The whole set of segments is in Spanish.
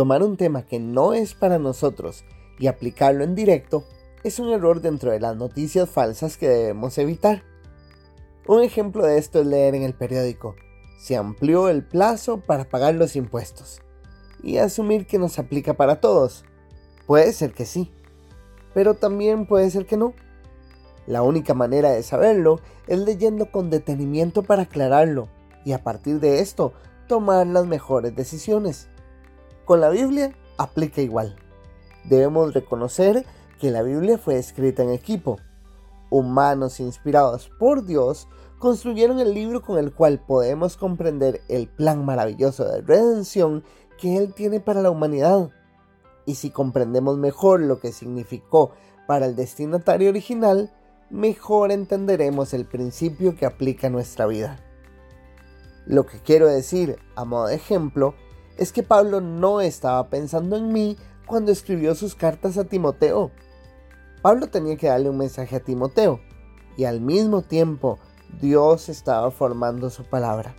Tomar un tema que no es para nosotros y aplicarlo en directo es un error dentro de las noticias falsas que debemos evitar. Un ejemplo de esto es leer en el periódico, se amplió el plazo para pagar los impuestos y asumir que nos aplica para todos. Puede ser que sí, pero también puede ser que no. La única manera de saberlo es leyendo con detenimiento para aclararlo y a partir de esto tomar las mejores decisiones. Con la Biblia aplica igual. Debemos reconocer que la Biblia fue escrita en equipo. Humanos inspirados por Dios construyeron el libro con el cual podemos comprender el plan maravilloso de redención que Él tiene para la humanidad. Y si comprendemos mejor lo que significó para el destinatario original, mejor entenderemos el principio que aplica a nuestra vida. Lo que quiero decir, a modo de ejemplo, es que Pablo no estaba pensando en mí cuando escribió sus cartas a Timoteo. Pablo tenía que darle un mensaje a Timoteo y al mismo tiempo Dios estaba formando su palabra.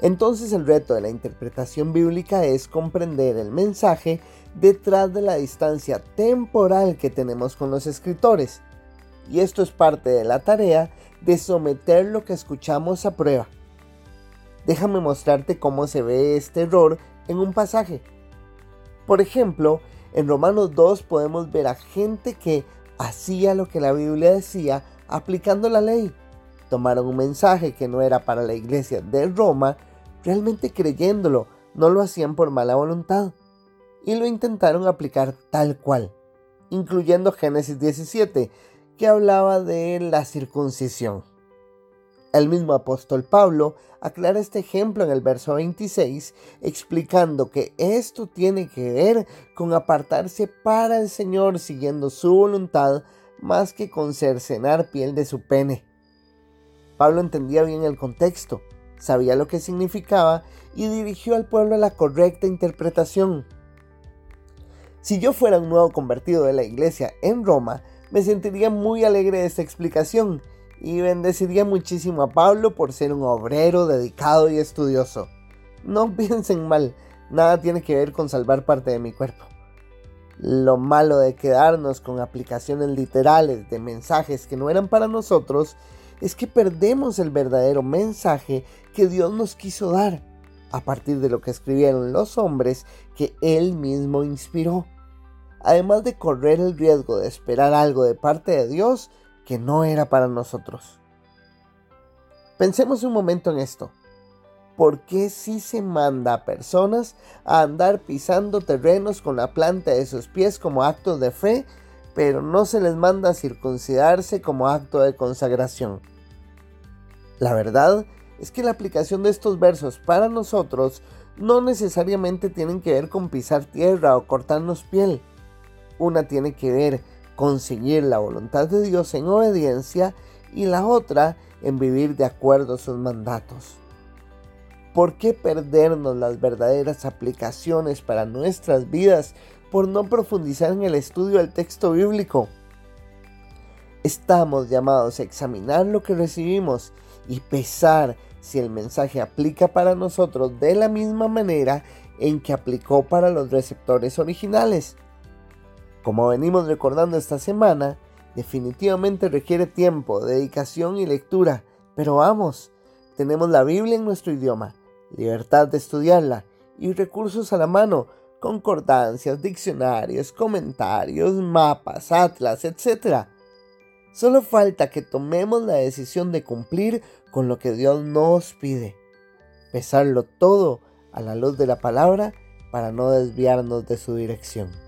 Entonces el reto de la interpretación bíblica es comprender el mensaje detrás de la distancia temporal que tenemos con los escritores. Y esto es parte de la tarea de someter lo que escuchamos a prueba. Déjame mostrarte cómo se ve este error en un pasaje. Por ejemplo, en Romanos 2 podemos ver a gente que hacía lo que la Biblia decía aplicando la ley. Tomaron un mensaje que no era para la iglesia de Roma, realmente creyéndolo, no lo hacían por mala voluntad. Y lo intentaron aplicar tal cual, incluyendo Génesis 17, que hablaba de la circuncisión. El mismo apóstol Pablo aclara este ejemplo en el verso 26, explicando que esto tiene que ver con apartarse para el Señor siguiendo su voluntad más que con cercenar piel de su pene. Pablo entendía bien el contexto, sabía lo que significaba y dirigió al pueblo a la correcta interpretación. Si yo fuera un nuevo convertido de la iglesia en Roma, me sentiría muy alegre de esta explicación y bendeciría muchísimo a Pablo por ser un obrero dedicado y estudioso. No piensen mal, nada tiene que ver con salvar parte de mi cuerpo. Lo malo de quedarnos con aplicaciones literales de mensajes que no eran para nosotros es que perdemos el verdadero mensaje que Dios nos quiso dar a partir de lo que escribieron los hombres que Él mismo inspiró. Además de correr el riesgo de esperar algo de parte de Dios que no era para nosotros. Pensemos un momento en esto. ¿por qué si se manda a personas a andar pisando terrenos con la planta de sus pies como acto de fe, pero no se les manda a circuncidarse como acto de consagración? La verdad es que la aplicación de estos versos para nosotros no necesariamente tienen que ver con pisar tierra o cortarnos piel. Una tiene que ver con seguir la voluntad de Dios en obediencia y la otra en vivir de acuerdo a sus mandatos. ¿Por qué perdernos las verdaderas aplicaciones para nuestras vidas por no profundizar en el estudio del texto bíblico? Estamos llamados a examinar lo que recibimos y pesar si el mensaje aplica para nosotros de la misma manera en que aplicó para los receptores originales. Como venimos recordando esta semana, definitivamente requiere tiempo, dedicación y lectura, pero vamos, tenemos la Biblia en nuestro idioma libertad de estudiarla y recursos a la mano, concordancias, diccionarios, comentarios, mapas, atlas, etc. Solo falta que tomemos la decisión de cumplir con lo que Dios nos pide, pesarlo todo a la luz de la palabra para no desviarnos de su dirección.